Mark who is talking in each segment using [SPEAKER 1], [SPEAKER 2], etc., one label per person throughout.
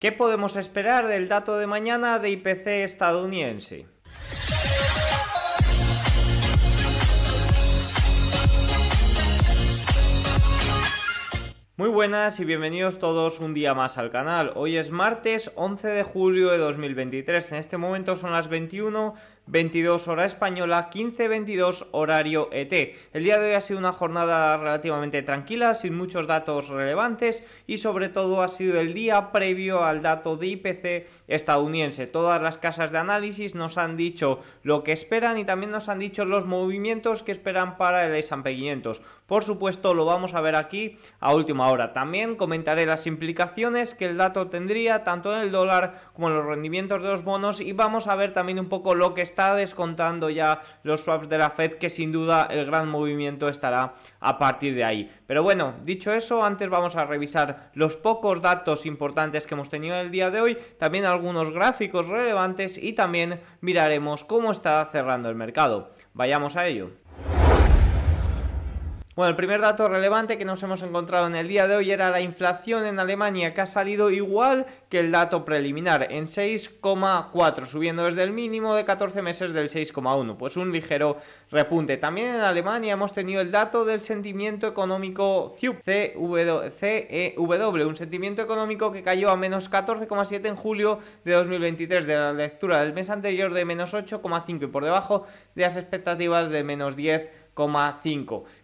[SPEAKER 1] ¿Qué podemos esperar del dato de mañana de IPC estadounidense? Muy buenas y bienvenidos todos un día más al canal. Hoy es martes 11 de julio de 2023. En este momento son las 21 22 hora española, 15-22 horario ET. El día de hoy ha sido una jornada relativamente tranquila, sin muchos datos relevantes y sobre todo ha sido el día previo al dato de IPC estadounidense. Todas las casas de análisis nos han dicho lo que esperan y también nos han dicho los movimientos que esperan para el S&P 500. Por supuesto, lo vamos a ver aquí a última hora. También comentaré las implicaciones que el dato tendría tanto en el dólar como en los rendimientos de los bonos y vamos a ver también un poco lo que está descontando ya los swaps de la Fed, que sin duda el gran movimiento estará a partir de ahí. Pero bueno, dicho eso, antes vamos a revisar los pocos datos importantes que hemos tenido el día de hoy, también algunos gráficos relevantes y también miraremos cómo está cerrando el mercado. Vayamos a ello. Bueno, el primer dato relevante que nos hemos encontrado en el día de hoy era la inflación en Alemania, que ha salido igual que el dato preliminar, en 6,4, subiendo desde el mínimo de 14 meses del 6,1, pues un ligero repunte. También en Alemania hemos tenido el dato del sentimiento económico CEW, CEW un sentimiento económico que cayó a menos 14,7 en julio de 2023, de la lectura del mes anterior de menos 8,5 y por debajo de las expectativas de menos 10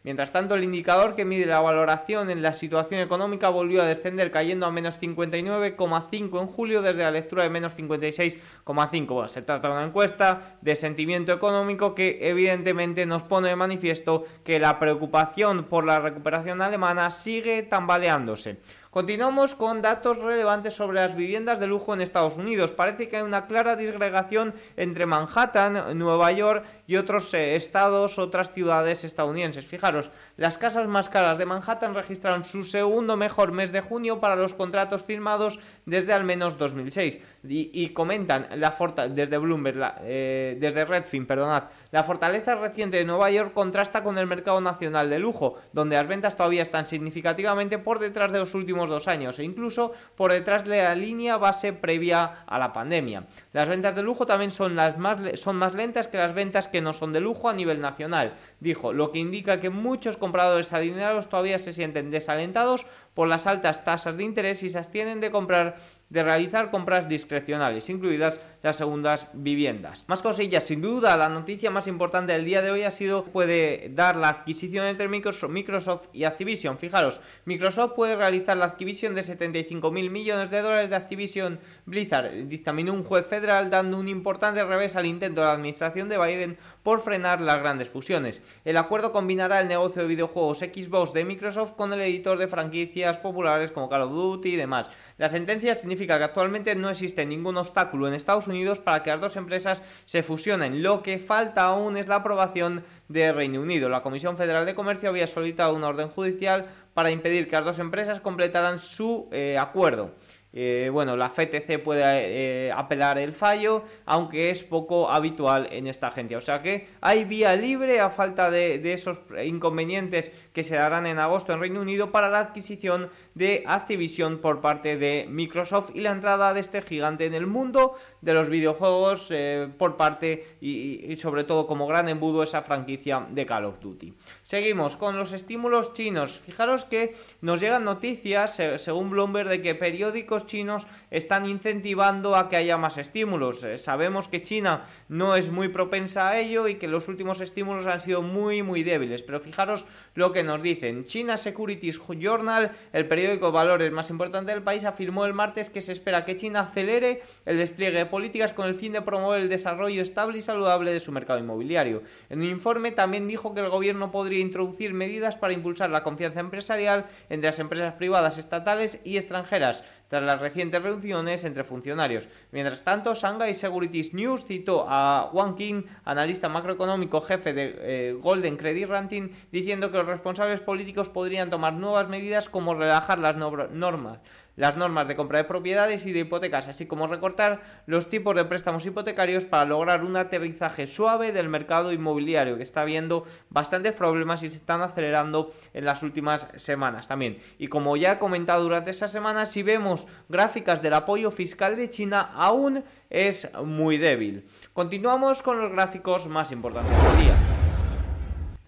[SPEAKER 1] Mientras tanto, el indicador que mide la valoración en la situación económica volvió a descender, cayendo a menos 59,5 en julio desde la lectura de menos 56,5. se trata de una encuesta de sentimiento económico que evidentemente nos pone de manifiesto que la preocupación por la recuperación alemana sigue tambaleándose. Continuamos con datos relevantes sobre las viviendas de lujo en Estados Unidos. Parece que hay una clara disgregación entre Manhattan, Nueva York y otros eh, estados, otras ciudades estadounidenses. Fijaros, las casas más caras de Manhattan registraron su segundo mejor mes de junio para los contratos firmados desde al menos 2006. Y, comentan la desde Bloomberg, eh, desde Redfin, perdonad, la fortaleza reciente de Nueva York contrasta con el mercado nacional de lujo, donde las ventas todavía están significativamente por detrás de los últimos dos años e incluso por detrás de la línea base previa a la pandemia. Las ventas de lujo también son, las más, son más lentas que las ventas que no son de lujo a nivel nacional, dijo, lo que indica que muchos compradores adinerados todavía se sienten desalentados por las altas tasas de interés y se abstienen de comprar de realizar compras discrecionales, incluidas las segundas viviendas. Más cosillas, sin duda, la noticia más importante del día de hoy ha sido puede dar la adquisición entre Microsoft y Activision. Fijaros, Microsoft puede realizar la adquisición de 75 mil millones de dólares de Activision Blizzard. Dictaminó un juez federal dando un importante revés al intento de la administración de Biden por frenar las grandes fusiones. El acuerdo combinará el negocio de videojuegos Xbox de Microsoft con el editor de franquicias populares como Call of Duty y demás. La sentencia significa que actualmente no existe ningún obstáculo en Estados Unidos para que las dos empresas se fusionen. Lo que falta aún es la aprobación de Reino Unido. La Comisión Federal de Comercio había solicitado una orden judicial para impedir que las dos empresas completaran su eh, acuerdo. Eh, bueno, la FTC puede eh, apelar el fallo, aunque es poco habitual en esta agencia. O sea que hay vía libre a falta de, esos inconvenientes que se darán en agosto en Reino Unido para la adquisición de Activision por parte de Microsoft y la entrada de este gigante en el mundo de los videojuegos eh, por parte y, sobre todo como gran embudo esa franquicia de Call of Duty. Seguimos con los estímulos chinos. Fijaros que nos llegan noticias, según Bloomberg, de que periódicos chinos están incentivando a que haya más estímulos. Eh, sabemos que China no es muy propensa a ello y que los últimos estímulos han sido muy muy débiles, pero fijaros lo que nos dicen. China Securities Journal, el periódico de valores más importante del país, afirmó el martes que se espera que China acelere el despliegue de políticas con el fin de promover el desarrollo estable y saludable de su mercado inmobiliario. En un informe también dijo que el gobierno podría introducir medidas para impulsar la confianza empresarial entre las empresas privadas estatales y extranjeras, tras las recientes reuniones entre funcionarios. Mientras tanto, Shanghai Securities News citó a Wang King, analista macroeconómico jefe de eh, Golden Credit Ranking, diciendo que los responsables políticos podrían tomar nuevas medidas como relajar las normas las normas de compra de propiedades y de hipotecas, así como recortar los tipos de préstamos hipotecarios para lograr un aterrizaje suave del mercado inmobiliario, que está viendo bastantes problemas y se están acelerando en las últimas semanas también. Y como ya he comentado durante esta semana, si vemos gráficas del apoyo fiscal de China, aún es muy débil. Continuamos con los gráficos más importantes del día.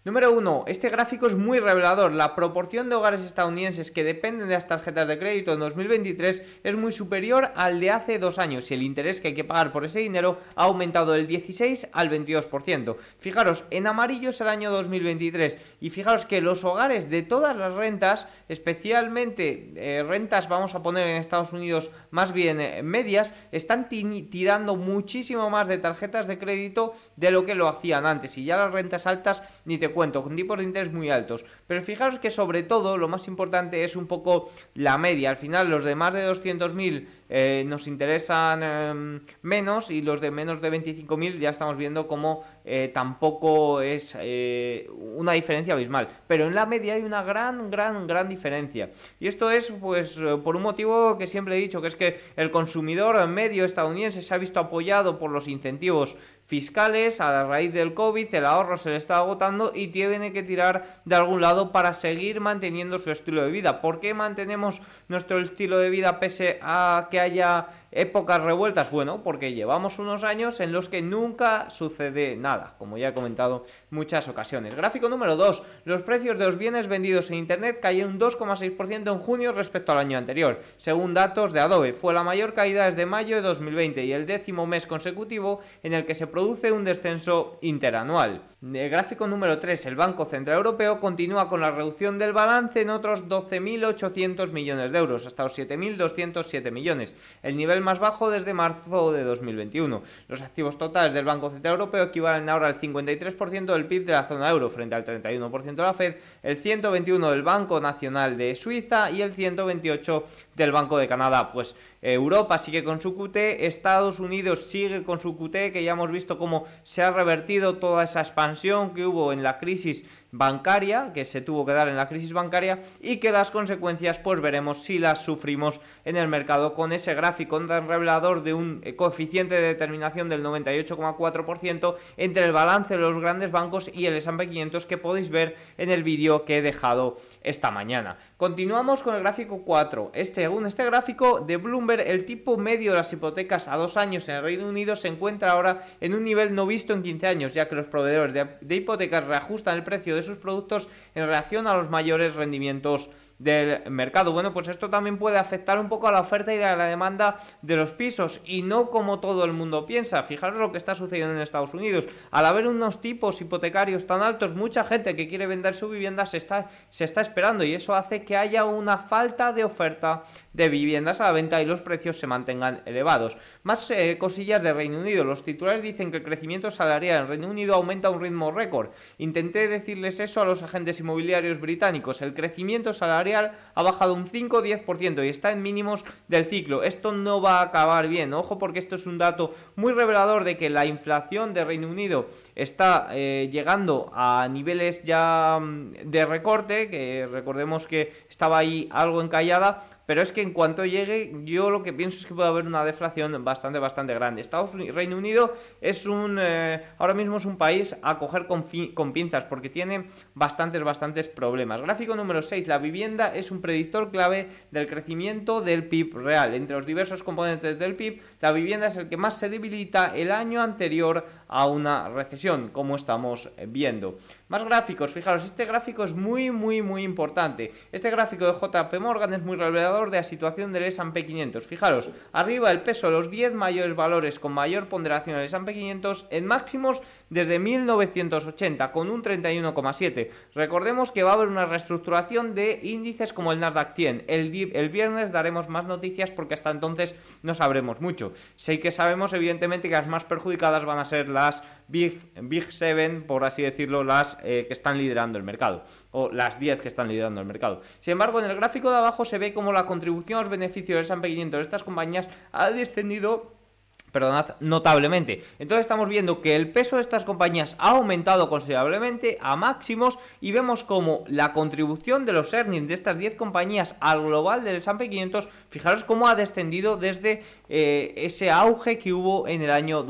[SPEAKER 1] Número 1. Este gráfico es muy revelador. La proporción de hogares estadounidenses que dependen de las tarjetas de crédito en 2023 es muy superior al de hace dos años y el interés que hay que pagar por ese dinero ha aumentado del 16 al 22%. Fijaros, en amarillo es el año 2023 y fijaros que los hogares de todas las rentas, especialmente eh, rentas vamos a poner en Estados Unidos más bien eh, medias, están tirando muchísimo más de tarjetas de crédito de lo que lo hacían antes y ya las rentas altas ni te cuento, con tipos de interés muy altos. Pero fijaros que sobre todo lo más importante es un poco la media. Al final los de más de 200.000 eh, nos interesan em, menos y los de menos de 25.000 ya estamos viendo como eh, tampoco es eh, una diferencia abismal. Pero en la media hay una gran, gran, gran diferencia. Y esto es pues por un motivo que siempre he dicho, que es que el consumidor medio estadounidense se ha visto apoyado por los incentivos fiscales a raíz del COVID, el ahorro se le está agotando y tiene que tirar de algún lado para seguir manteniendo su estilo de vida. ¿Por qué mantenemos nuestro estilo de vida pese a que haya épocas revueltas? Bueno, porque llevamos unos años en los que nunca sucede nada, como ya he comentado muchas ocasiones. Gráfico número 2. Los precios de los bienes vendidos en Internet cayeron un 2,6% en junio respecto al año anterior. Según datos de Adobe, fue la mayor caída desde mayo de 2020 y el décimo mes consecutivo en el que se produce un descenso interanual. El gráfico número 3. El Banco Central Europeo continúa con la reducción del balance en otros 12.800 millones de euros, hasta los 7.207 millones. El nivel más bajo desde marzo de 2021. Los activos totales del Banco Central Europeo equivalen ahora al 53% del PIB de la zona euro frente al 31% de la Fed, el 121% del Banco Nacional de Suiza y el 128% del Banco de Canadá. Pues Europa sigue con su QT, Estados Unidos sigue con su QT, que ya hemos visto cómo se ha revertido toda esa expansión que hubo en la crisis bancaria, que se tuvo que dar en la crisis bancaria, y que las consecuencias pues veremos si las sufrimos en el mercado con ese gráfico tan revelador de un coeficiente de determinación del 98,4% entre el balance de los grandes bancos y el S&P 500 que podéis ver en el vídeo que he dejado esta mañana. Continuamos con el gráfico 4. Este, según este gráfico de Bloomberg, el tipo medio de las hipotecas a dos años en el Reino Unido se encuentra ahora en un nivel no visto en 15 años, ya que los proveedores de, de hipotecas reajustan el precio de sus productos en relación a los mayores rendimientos del mercado. Bueno, pues esto también puede afectar un poco a la oferta y a la demanda de los pisos y no como todo el mundo piensa. Fijaros lo que está sucediendo en Estados Unidos. Al haber unos tipos hipotecarios tan altos, mucha gente que quiere vender su vivienda se está, se está esperando y eso hace que haya una falta de oferta de viviendas a la venta y los precios se mantengan elevados. Más eh, cosillas de Reino Unido. Los titulares dicen que el crecimiento salarial en Reino Unido aumenta a un ritmo récord. Intenté decirles eso a los agentes inmobiliarios británicos. El crecimiento salarial ha bajado un 5-10% y está en mínimos del ciclo. Esto no va a acabar bien, ojo porque esto es un dato muy revelador de que la inflación de Reino Unido está eh, llegando a niveles ya mm, de recorte, que recordemos que estaba ahí algo encallada, pero es que en cuanto llegue, yo lo que pienso es que puede haber una deflación bastante, bastante grande. Estados Unidos, Reino Unido es un, eh, ahora mismo es un país a coger con, con, pinzas porque tiene bastantes, bastantes problemas. Gráfico número 6, la vivienda es un predictor clave del crecimiento del PIB real. Entre los diversos componentes del PIB, la vivienda es el que más se debilita el año anterior a una recesión, como estamos viendo. Más gráficos, fijaros, este gráfico es muy, muy, muy importante. Este gráfico de JP Morgan es muy revelador de la situación del S&P 500. Fijaros, arriba el peso de los 10 mayores valores con mayor ponderación del S&P 500 en máximos desde 1980, con un 31,7. Recordemos que va a haber una reestructuración de índices como el Nasdaq 100. El, el viernes daremos más noticias porque hasta entonces no sabremos mucho. Sé que sabemos evidentemente que las más perjudicadas van a ser las Big, Big Seven, por así decirlo, las eh, que están liderando el mercado, o las 10 que están liderando el mercado. Sin embargo, en el gráfico de abajo se ve como la contribución a los beneficios del S&P 500 de estas compañías ha descendido perdonad, notablemente. Entonces estamos viendo que el peso de estas compañías ha aumentado considerablemente a máximos y vemos como la contribución de los earnings de estas 10 compañías al global del S&P 500, fijaros cómo ha descendido desde eh, ese auge que hubo en el año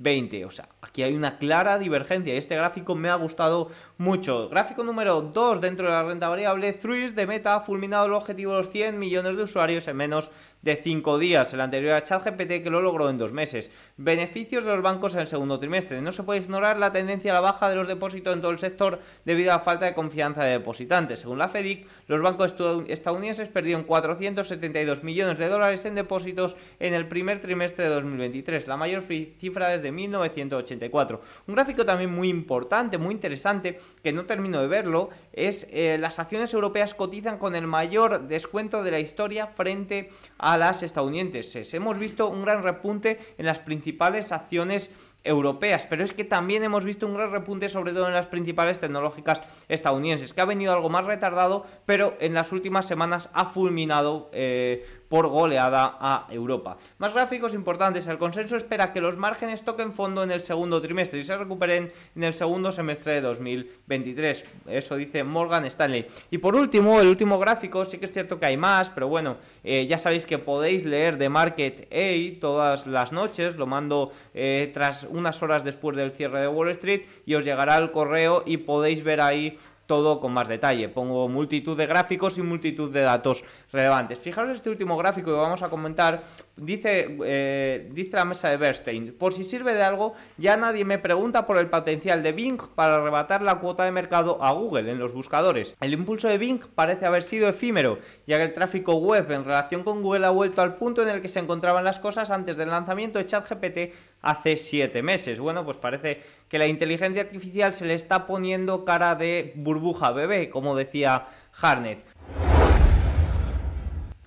[SPEAKER 1] 2020. O sea, aquí hay una clara divergencia y este gráfico me ha gustado mucho. Gráfico número 2 dentro de la renta variable, Thruis de Meta ha fulminado el objetivo de los 100 millones de usuarios en menos de 5 días, el anterior a ChatGPT que lo logró en 2 meses. Beneficios de los bancos en el segundo trimestre. No se puede ignorar la tendencia a la baja de los depósitos en todo el sector debido a la falta de confianza de depositantes. Según la FEDIC, los bancos estadounidenses perdieron 472 millones de dólares en depósitos en el primer trimestre de 2023, la mayor cifra desde 1984. Un gráfico también muy importante, muy interesante, que no termino de verlo, es eh, las acciones europeas cotizan con el mayor descuento de la historia frente a las estadounidenses. Hemos visto un gran repunte en las principales acciones europeas, pero es que también hemos visto un gran repunte sobre todo en las principales tecnológicas estadounidenses, que ha venido algo más retardado, pero en las últimas semanas ha fulminado eh, por goleada a Europa. Más gráficos importantes, el consenso espera que los márgenes toquen fondo en el segundo trimestre y se recuperen en el segundo semestre de 2023. Eso dice Morgan Stanley. Y por último, el último gráfico, sí que es cierto que hay más, pero bueno, eh, ya sabéis que podéis leer The Market A todas las noches, lo mando eh, tras unas horas después del cierre de Wall Street y os llegará el correo y podéis ver ahí todo con más detalle. Pongo multitud de gráficos y multitud de datos relevantes. Fijaros este último gráfico que vamos a comentar. Dice, eh, dice la mesa de Bernstein, por si sirve de algo, ya nadie me pregunta por el potencial de Bing para arrebatar la cuota de mercado a Google en los buscadores. El impulso de Bing parece haber sido efímero, ya que el tráfico web en relación con Google ha vuelto al punto en el que se encontraban las cosas antes del lanzamiento de ChatGPT hace 7 meses. Bueno, pues parece que la inteligencia artificial se le está poniendo cara de burbuja bebé, como decía Harnett.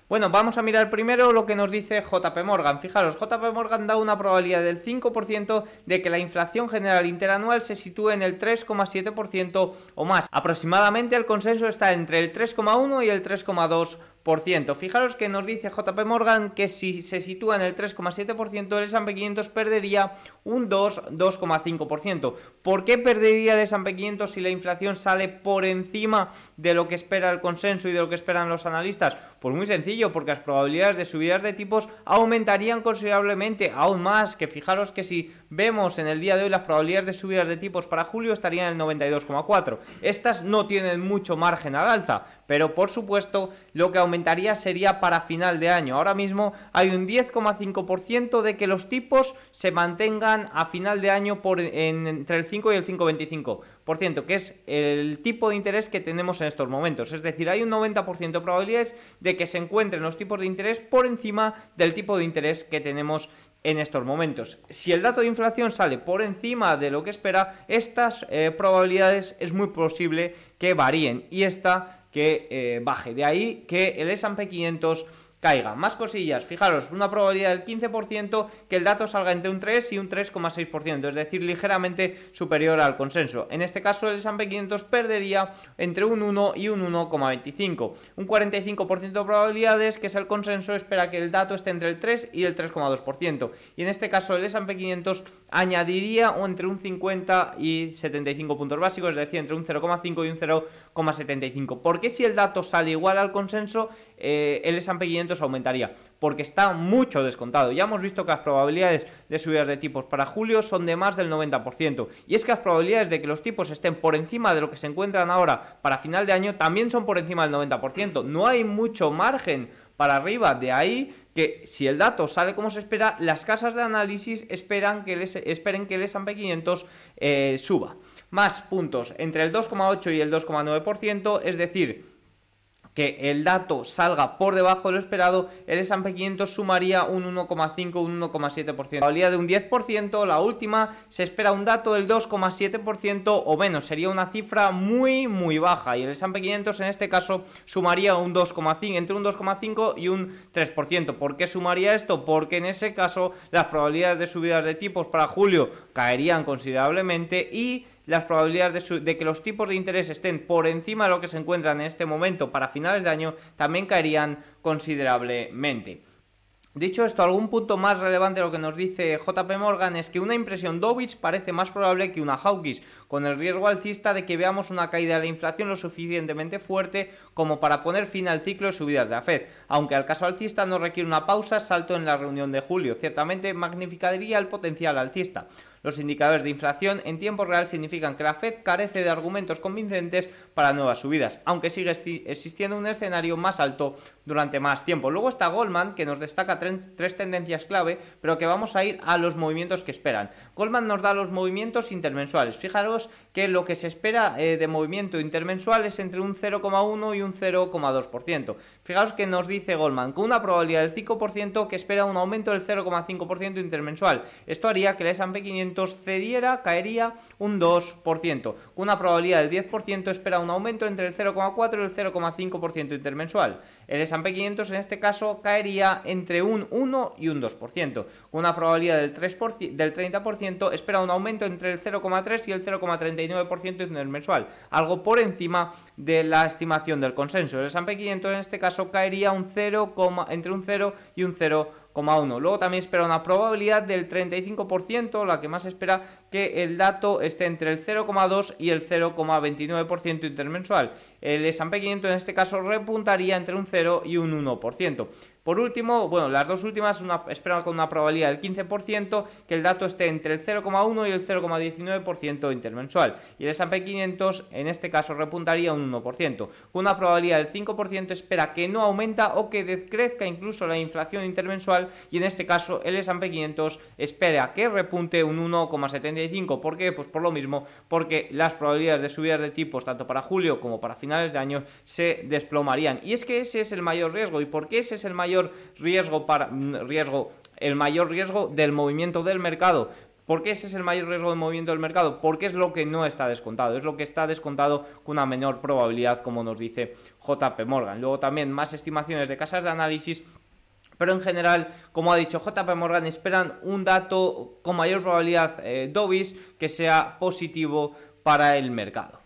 [SPEAKER 1] Bueno, vamos a mirar primero lo que nos dice JP Morgan. Fijaros, JP Morgan da una probabilidad del 5% de que la inflación general interanual se sitúe en el 3,7% o más. Aproximadamente el consenso está entre el 3,1 y el 3,2%. Fijaros que nos dice JP Morgan que si se sitúa en el 3,7%, el S&P 500 perdería un 2, 2,5%. ¿Por qué perdería el S&P 500 si la inflación sale por encima de lo que espera el consenso y de lo que esperan los analistas? Pues muy sencillo, porque las probabilidades de subidas de tipos aumentarían considerablemente, aún más que fijaros que si vemos en el día de hoy las probabilidades de subidas de tipos para julio estarían en el 92,4. Estas no tienen mucho margen al alza, pero por supuesto lo que aumentaría sería para final de año. Ahora mismo hay un 10,5% de que los tipos se mantengan a final de año entre el 5 y el 5,25%, que es el tipo de interés que tenemos en estos momentos. Es decir, hay un 90% de probabilidades de que se encuentren los tipos de interés por encima del tipo de interés que tenemos en estos momentos. Si el dato de inflación sale por encima de lo que espera, estas eh, probabilidades es muy posible que varíen y esta que eh, baje. De ahí que el S&P 500 caiga. Más cosillas, fijaros, una probabilidad del 15% que el dato salga entre un 3 y un 3,6%, es decir, ligeramente superior al consenso. En este caso, el S&P 500 perdería entre un 1 y un 1,25. Un 45% de probabilidades que es el consenso espera que el dato esté entre el 3 y el 3,2%. Y en este caso, el S&P 500 añadiría entre un 50 y 75 puntos básicos, es decir, entre un 0,5 y un 0,75. Porque si el dato sale igual al consenso, eh, el S&P 500 aumentaría, porque está mucho descontado. Ya hemos visto que las probabilidades de subidas de tipos para julio son de más del 90%. Y es que las probabilidades de que los tipos estén por encima de lo que se encuentran ahora para final de año también son por encima del 90%. No hay mucho margen para arriba. De ahí que si el dato sale como se espera, las casas de análisis esperan que les, esperen que el S&P 500 eh, suba. Más puntos entre el 2,8 y el 2,9%, es decir, que el dato salga por debajo de lo esperado, el S&P 500 sumaría un 1,5, un 1,7%. Probabilidad de un 10%, la última se espera un dato del 2,7% o menos, sería una cifra muy muy baja y el S&P 500 en este caso sumaría un 2,5, entre un 2,5 y un 3%. ¿Por qué sumaría esto? Porque en ese caso las probabilidades de subidas de tipos para julio caerían considerablemente y las probabilidades de, que los tipos de interés estén por encima de lo que se encuentran en este momento para finales de año también caerían considerablemente. Dicho esto, algún punto más relevante de lo que nos dice JP Morgan es que una impresión Dovich parece más probable que una Hawkins, con el riesgo alcista de que veamos una caída de la inflación lo suficientemente fuerte como para poner fin al ciclo de subidas de la Fed. Aunque al caso alcista no requiere una pausa, salto en la reunión de julio, ciertamente magnificaría el potencial alcista. Los indicadores de inflación en tiempo real significan que la Fed carece de argumentos convincentes para nuevas subidas, aunque sigue existiendo un escenario más alto durante más tiempo. Luego está Goldman, que nos destaca tres tendencias clave, pero que vamos a ir a los movimientos que esperan. Goldman nos da los movimientos intermensuales. Fijaros que lo que se espera eh, de movimiento intermensual es entre un 0,1 y un 0,2%. Fijaros que nos dice Goldman, con una probabilidad del 5% que espera un aumento del 0,5% intermensual. Esto haría que el S&P 500 cediera, caería un 2%. Con una probabilidad del 10% espera un aumento entre el 0,4 y el 0,5% intermensual. El S&P 500 en este caso caería entre un 1 y un 2%. Con una probabilidad del, 3 del 30% espera un aumento entre el 0,3 y el 0,39% intermensual, algo por encima de la estimación del consenso. El S&P 500 en este caso caería un 0, entre un 0 y un 0 Luego también espera una probabilidad del 35%, la que más espera que el dato esté entre el 0,2 y el 0,29% intermensual. El S&P 500 en este caso repuntaría entre un 0 y un 1%. Por último, bueno, las dos últimas esperan con una probabilidad del 15% que el dato esté entre el 0,1 y el 0,19% intermensual. Y el S&P 500 en este caso repuntaría un 1%. Con una probabilidad del 5% espera que no aumenta o que decrezca incluso la inflación intermensual y en este caso el S&P 500 espera que repunte un 1,75. ¿Por qué? Pues por lo mismo, porque las probabilidades de subidas de tipos tanto para julio como para finales de año se desplomarían. Y es que ese es el mayor riesgo. ¿Y por qué ese es el mayor riesgo para mm, riesgo el mayor riesgo del movimiento del mercado. ¿Por qué ese es el mayor riesgo del movimiento del mercado? Porque es lo que no está descontado, es lo que está descontado con una menor probabilidad, como nos dice JP Morgan. Luego también más estimaciones de casas de análisis pero en general, como ha dicho JP Morgan, esperan un dato con mayor probabilidad eh, Dobis que sea positivo para el mercado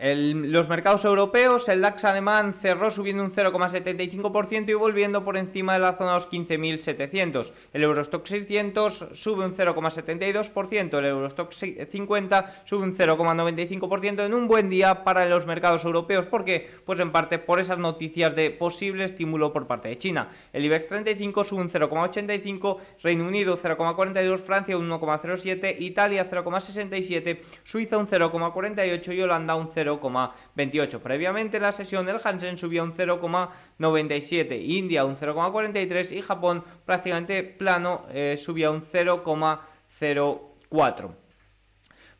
[SPEAKER 1] los mercados europeos, el DAX alemán cerró subiendo un 0,75% y volviendo por encima de la zona de los 15.700. El Eurostock 600 sube un 0,72%, el Eurostock 50 sube un 0,95% en un buen día para los mercados europeos. ¿Por qué? Pues en parte por esas noticias de posible estímulo por parte de China. El IBEX 35 sube un 0,85%, Reino Unido 0,42%, Francia un 1,07%, Italia 0,67%, Suiza un 0,48% y Holanda un 0,5%. 0,28. Previamente la sesión el Hansen subía un 0,97, India un 0,43 y Japón prácticamente plano eh, subía un 0,04.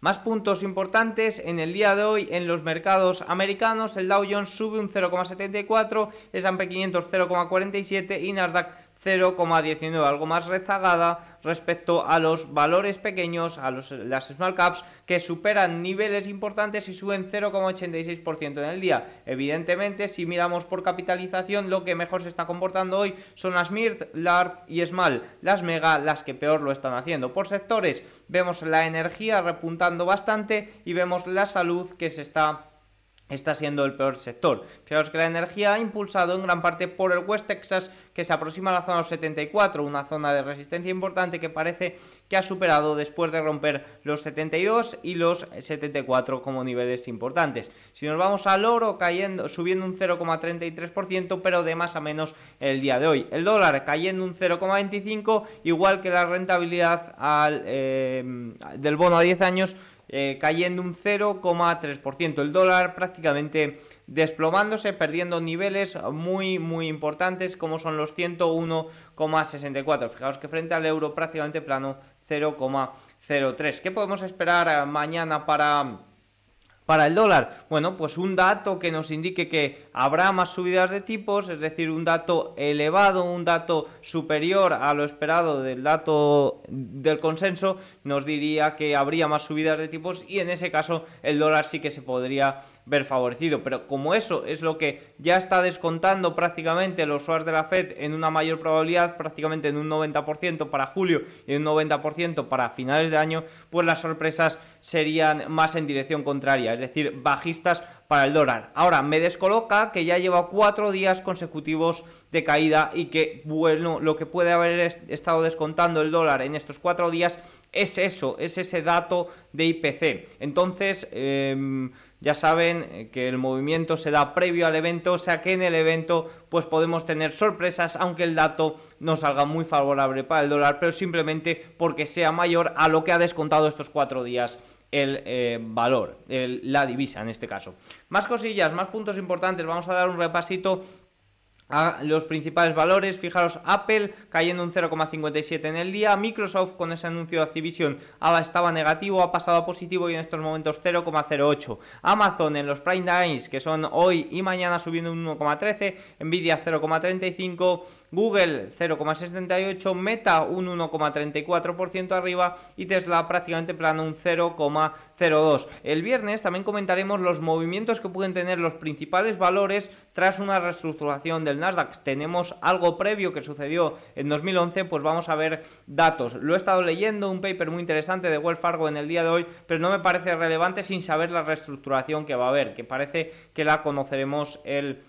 [SPEAKER 1] Más puntos importantes en el día de hoy en los mercados americanos. El Dow Jones sube un 0,74, S&P 500 0,47 y Nasdaq 0,19, algo más rezagada respecto a los valores pequeños, a los, las small caps, que superan niveles importantes y suben 0,86% en el día. Evidentemente, si miramos por capitalización, lo que mejor se está comportando hoy son las MIRT, large y small, las mega, las que peor lo están haciendo. Por sectores, vemos la energía repuntando bastante y vemos la salud que se está está siendo el peor sector. Fijaos que la energía ha impulsado en gran parte por el West Texas, que se aproxima a la zona 74, una zona de resistencia importante que parece que ha superado después de romper los 72 y los 74 como niveles importantes. Si nos vamos al oro, cayendo, subiendo un 0,33%, pero de más a menos el día de hoy. El dólar cayendo un 0,25, igual que la rentabilidad eh, del bono a 10 años eh, cayendo un 0,3%. El dólar prácticamente desplomándose, perdiendo niveles muy, muy importantes como son los 101,64. Fijaos que frente al euro prácticamente plano 0,03. ¿Qué podemos esperar eh, mañana para para el dólar? Bueno, pues un dato que nos indique que habrá más subidas de tipos, es decir, un dato elevado, un dato superior a lo esperado del dato del consenso, nos diría que habría más subidas de tipos y en ese caso el dólar sí que se podría ver favorecido. Pero como eso es lo que ya está descontando prácticamente los swaps de la Fed en una mayor probabilidad, prácticamente en un 90% para julio y en un 90% para finales de año, pues las sorpresas serían más en dirección contraria, es decir, bajistas para el dólar. Ahora, me descoloca que ya lleva cuatro días consecutivos de caída y que, bueno, lo que puede haber estado descontando el dólar en estos cuatro días es eso, es ese dato de IPC. Entonces, em, ya saben eh, que el movimiento se da previo al evento, o sea que en el evento pues podemos tener sorpresas, aunque el dato no salga muy favorable para el dólar, pero simplemente porque sea mayor a lo que ha descontado estos cuatro días el eh, valor, la divisa en este caso. Más cosillas, más puntos importantes, vamos a dar un repasito a los principales valores. Fijaros, Apple cayendo un 0,57 en el día. Microsoft con ese anuncio de Activision estaba negativo, ha pasado a positivo y en estos momentos 0,08. Amazon en los Prime Days, que son hoy y mañana subiendo un 1,13. Nvidia 0,35. Google 0,68, Meta un 1,34% arriba y Tesla prácticamente plano un 0,02. El viernes también comentaremos los movimientos que pueden tener los principales valores tras una reestructuración del Nasdaq. Tenemos algo previo que sucedió en 2011, pues vamos a ver datos. Lo he estado leyendo, un paper muy interesante de Wells Fargo en el día de hoy, pero no me parece relevante sin saber la reestructuración que va a haber, que parece que la conoceremos el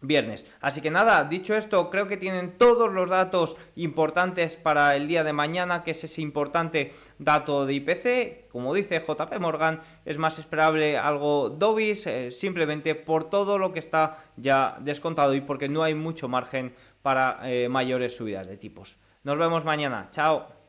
[SPEAKER 1] viernes. Así que nada, dicho esto, creo que tienen todos los datos importantes para el día de mañana, que es ese importante dato de IPC. Como dice JP Morgan, es más esperable algo Dobis, eh, simplemente por todo lo que está ya descontado y porque no hay mucho margen para eh, mayores subidas de tipos. Nos vemos mañana. Chao.